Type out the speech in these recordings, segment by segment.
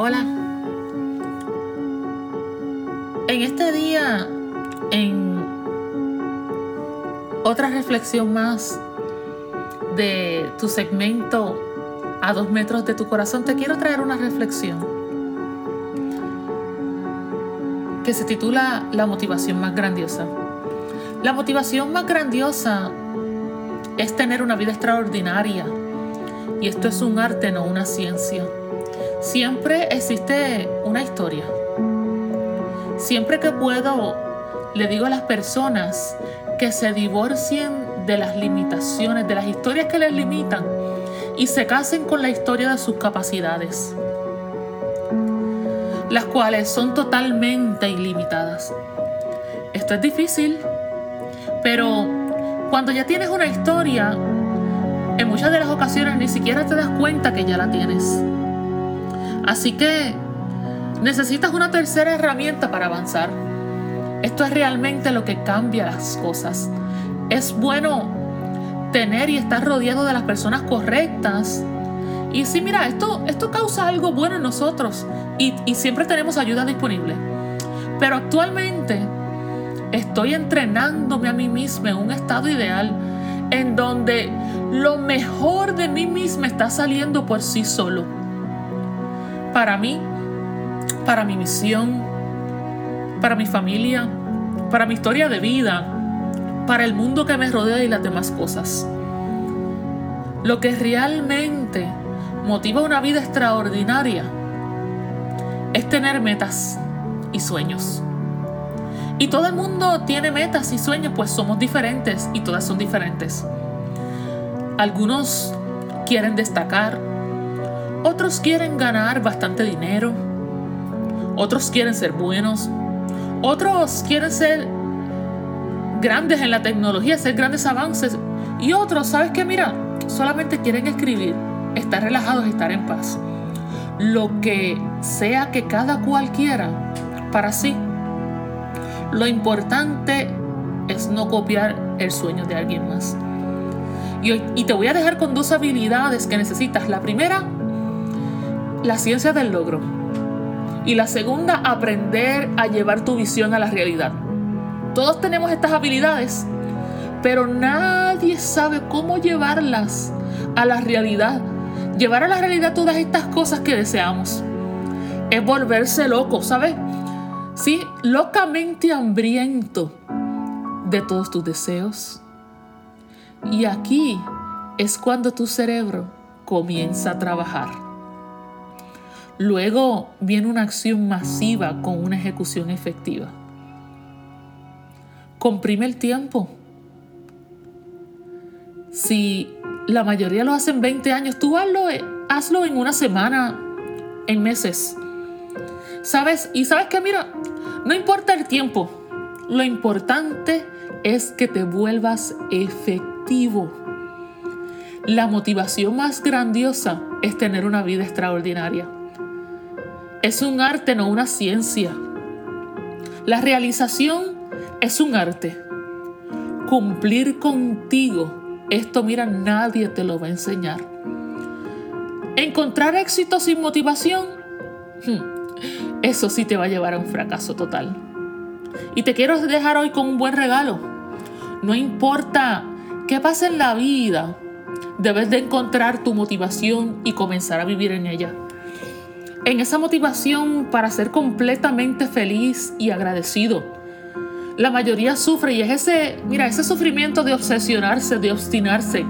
Hola. En este día, en otra reflexión más de tu segmento a dos metros de tu corazón, te quiero traer una reflexión que se titula La motivación más grandiosa. La motivación más grandiosa es tener una vida extraordinaria. Y esto es un arte, no una ciencia. Siempre existe una historia. Siempre que puedo, le digo a las personas que se divorcien de las limitaciones, de las historias que les limitan y se casen con la historia de sus capacidades, las cuales son totalmente ilimitadas. Esto es difícil, pero cuando ya tienes una historia, en muchas de las ocasiones ni siquiera te das cuenta que ya la tienes. Así que necesitas una tercera herramienta para avanzar. Esto es realmente lo que cambia las cosas. Es bueno tener y estar rodeado de las personas correctas. Y sí, mira, esto, esto causa algo bueno en nosotros y, y siempre tenemos ayuda disponible. Pero actualmente estoy entrenándome a mí misma en un estado ideal en donde lo mejor de mí misma está saliendo por sí solo. Para mí, para mi misión, para mi familia, para mi historia de vida, para el mundo que me rodea y las demás cosas. Lo que realmente motiva una vida extraordinaria es tener metas y sueños. Y todo el mundo tiene metas y sueños, pues somos diferentes y todas son diferentes. Algunos quieren destacar, otros quieren ganar bastante dinero, otros quieren ser buenos, otros quieren ser grandes en la tecnología, hacer grandes avances y otros, ¿sabes qué? Mira, solamente quieren escribir, estar relajados, estar en paz. Lo que sea que cada cual quiera para sí lo importante es no copiar el sueño de alguien más. Y, te voy a dejar con dos habilidades que necesitas. La primera, la ciencia del logro. Y la segunda, aprender a llevar tu visión a la realidad. Todos tenemos estas habilidades, pero nadie sabe cómo llevarlas a la realidad. Llevar a la realidad todas estas cosas que deseamos. Es volverse loco, ¿sabes? Sí, locamente hambriento de todos tus deseos. Y aquí es cuando tu cerebro comienza a trabajar. Luego viene una acción masiva con una ejecución efectiva. Comprime el tiempo. Si la mayoría lo hacen 20 años, tú hazlo, hazlo en una semana, en meses. ¿Sabes? Y sabes que, mira, no importa el tiempo, lo importante es que te vuelvas efectivo. La motivación más grandiosa es tener una vida extraordinaria. Es un arte, no una ciencia. La realización es un arte. Cumplir contigo, esto mira, nadie te lo va a enseñar. Encontrar éxito sin motivación, hmm, eso sí te va a llevar a un fracaso total. Y te quiero dejar hoy con un buen regalo. No importa qué pase en la vida, debes de encontrar tu motivación y comenzar a vivir en ella. En esa motivación para ser completamente feliz y agradecido. La mayoría sufre y es ese, mira, ese sufrimiento de obsesionarse, de obstinarse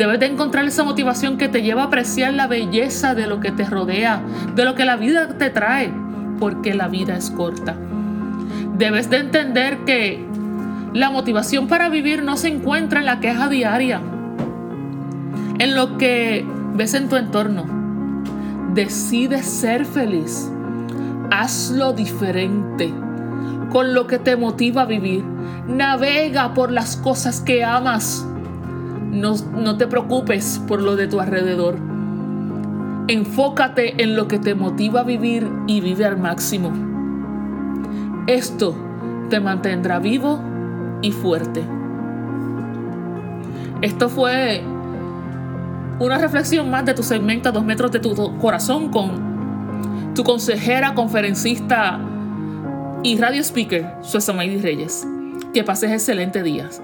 Debes de encontrar esa motivación que te lleva a apreciar la belleza de lo que te rodea, de lo que la vida te trae, porque la vida es corta. Debes de entender que la motivación para vivir no se encuentra en la queja diaria, en lo que ves en tu entorno. Decide ser feliz. Hazlo diferente con lo que te motiva a vivir. Navega por las cosas que amas no, te preocupes por lo de tu alrededor. Enfócate en lo que te motiva a vivir y vive al máximo. Esto te mantendrá vivo y fuerte. Esto fue una reflexión más de tu segmento a dos metros de tu corazón con tu consejera, conferencista y radio speaker, Suesa Maidy Reyes. Que pases excelente días.